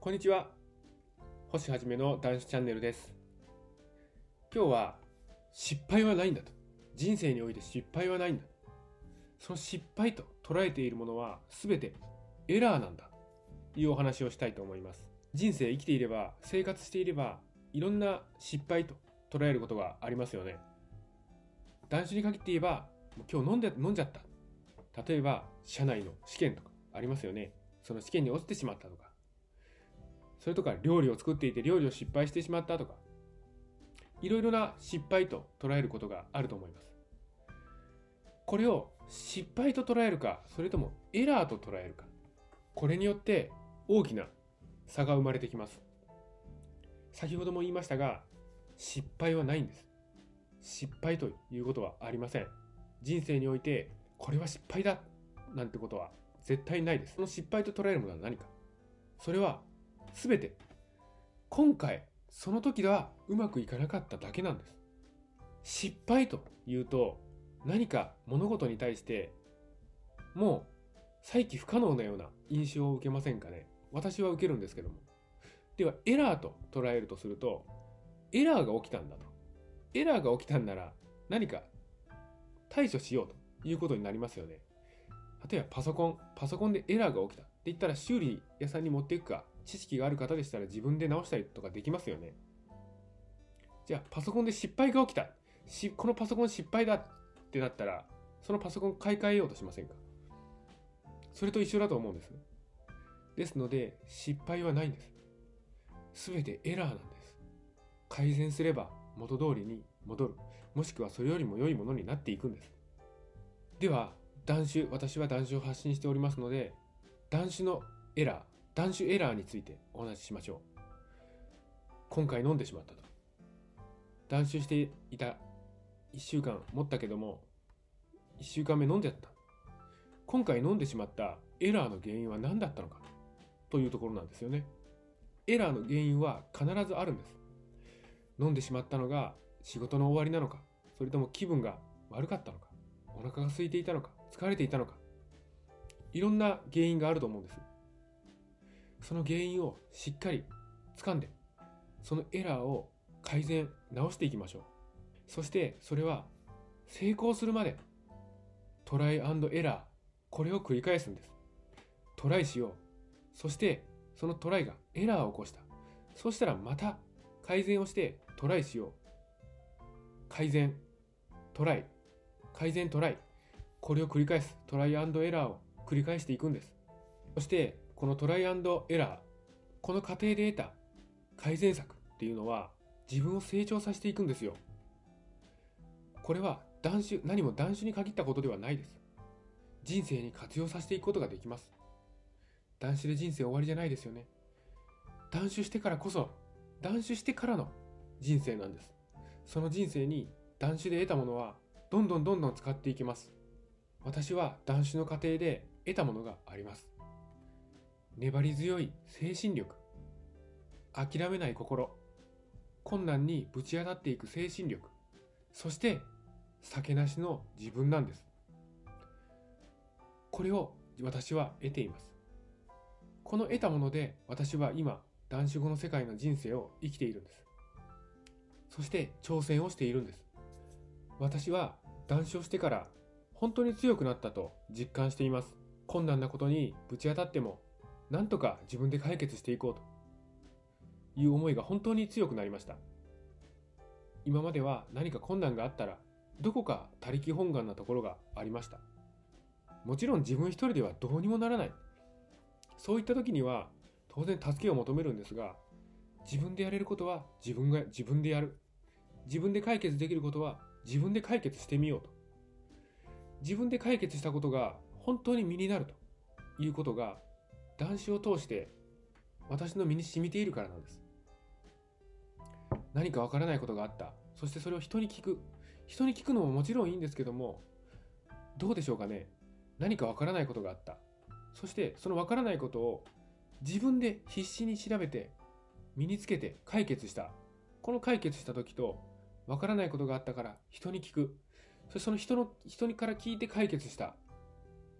こんにちは。星はじめの男子チャンネルです。今日は失敗はないんだと。人生において失敗はないんだ。その失敗と捉えているものは全てエラーなんだ。というお話をしたいと思います。人生生きていれば、生活していれば、いろんな失敗と捉えることがありますよね。男子に限って言えば、今日飲んで飲んじゃった。例えば、社内の試験とかありますよね。その試験に落ちてしまったとか。それとか、料理を作っていて料理を失敗してしまったとか。いろいろな失敗と捉えることがあると思います。これを失敗と捉えるか、それともエラーと捉えるか。これによって大きな差が生まれてきます。先ほども言いましたが、失敗はないんです。失敗ということはありません。人生において、これは失敗だなんてことは絶対ないです。その失敗と捉えるものは何か。それは、すべて、今回、その時ではうまくいかなかっただけなんです。失敗というと、何か物事に対して、もう、再起不可能なような印象を受けませんかね。私は受けるんですけども。では、エラーと捉えるとすると、エラーが起きたんだと。エラーが起きたんなら、何か対処しようということになりますよね。例えばパソコン、パソコンでエラーが起きたって言ったら修理屋さんに持っていくか、知識がある方でしたら自分で直したりとかできますよね。じゃあパソコンで失敗が起きた。しこのパソコン失敗だってなったら、そのパソコン買い替えようとしませんか？それと一緒だと思うんです。ですので、失敗はないんです。すべてエラーなんです。改善すれば元通りに戻る。もしくはそれよりも良いものになっていくんです。では、断酒、私は断酒を発信しておりますので、断酒のエラー、断酒エラーについてお話ししましょう。今回飲んでしまったと。断酒していた1週間持ったけども、1週間目飲んじゃった。今回飲んでしまったエラーの原因は何だったのか？というところなんですよね。エラーの原因は必ずあるんです。飲んでしまったのが仕事の終わりなのか、それとも気分が悪かったのか、お腹が空いていたのか、疲れていたのか、いろんな原因があると思うんです。その原因をしっかり掴んで、そのエラーを改善、直していきましょう。そしてそれは成功するまでトライアンドエラー、これを繰り返すんです。トライしよう。そしてそのトライがエラーを起こした。そしたらまた改善をしてトライしよう。改善、トライ、改善トライ。これを繰り返す。トライアンドエラーを繰り返していくんです。そしてこのトライアンドエラー、この過程で得た改善策っていうのは自分を成長させていくんですよ。これは断酒、何も断酒に限ったことではないです。人生に活用させていくことができます。断酒で人生終わりじゃないですよね。断酒してからこそ、断酒してからの人生なんです。その人生に断酒で得たものは、どんどんどんどん使っていきます。私は断酒の過程で得たものがあります。粘り強い精神力、諦めない心、困難にぶち当たっていく精神力、そして酒なしの自分なんです。これを私は得ています。この得たもので私は今、断酒後の世界の人生を生きているんです。そして挑戦をしているんです。私は断酒をしてから本当に強くなったと実感しています。困難なことにぶち当たっても、なんとか自分で解決していこうという思いが本当に強くなりました。今までは何か困難があったら、どこか他力本願なところがありました。もちろん自分一人ではどうにもならない。そういった時には当然助けを求めるんですが、自分でやれることは自分が自分でやる。自分で解決できることは自分で解決してみようと。自分で解決したことが本当に身になるということが断酒を通して私の身に染みているからなんです。何かわからないことがあった。そしてそれを人に聞く。人に聞くのももちろんいいんですけども、どうでしょうかね。何かわからないことがあった。そしてそのわからないことを自分で必死に調べて身につけて解決した。この解決した時とわからないことがあったから人に聞く。そしてその人の人にから聞いて解決した。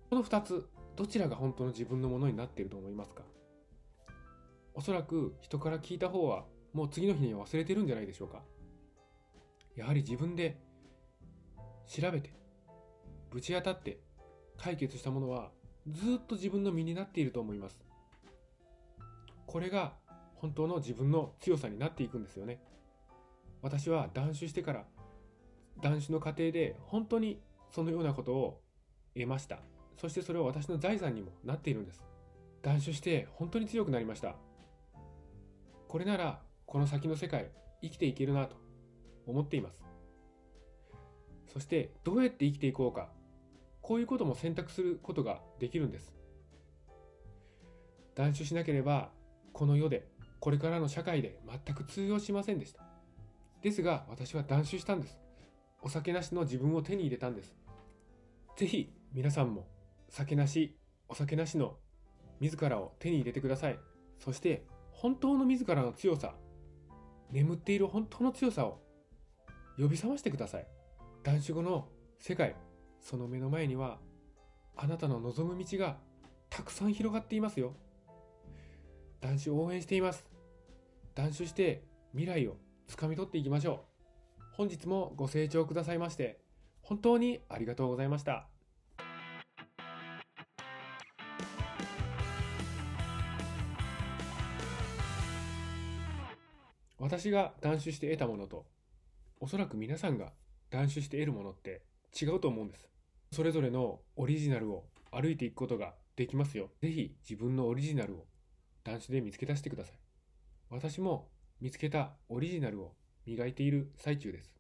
この二つ、どちらが本当の自分のものになっていると思いますか？おそらく人から聞いた方はもう次の日には忘れてるんじゃないでしょうか？やはり自分で調べてぶち当たって解決したものはずっと自分の身になっていると思います。これが本当の自分の強さになっていくんですよね。私は断酒してから断酒の過程で本当にそのようなことを得ました。そしてそれは私の財産にもなっているんです。断酒して本当に強くなりました。これならこの先の世界生きていけるなと思っています。そしてどうやって生きていこうか。こういうことも選択することができるんです。断酒しなければこの世でこれからの社会で全く通用しませんでした。ですが私は断酒したんです。お酒なしの自分を手に入れたんです。ぜひ皆さんも酒なしお酒なしの自らを手に入れてください。そして本当の自らの強さ眠っている本当の強さを呼び覚ましてください。断酒後の世界その目の前にはあなたの望む道がたくさん広がっていますよ。断酒応援しています。断酒して未来をつかみ取っていきましょう。本日もご清聴くださいまして本当にありがとうございました。私が断酒して得たものとおそらく皆さんが断酒して得るものって違うと思うんです。それぞれのオリジナルを歩いていくことができますよ。ぜひ自分のオリジナルを断酒で見つけ出してください。私も見つけたオリジナルを磨いている最中です。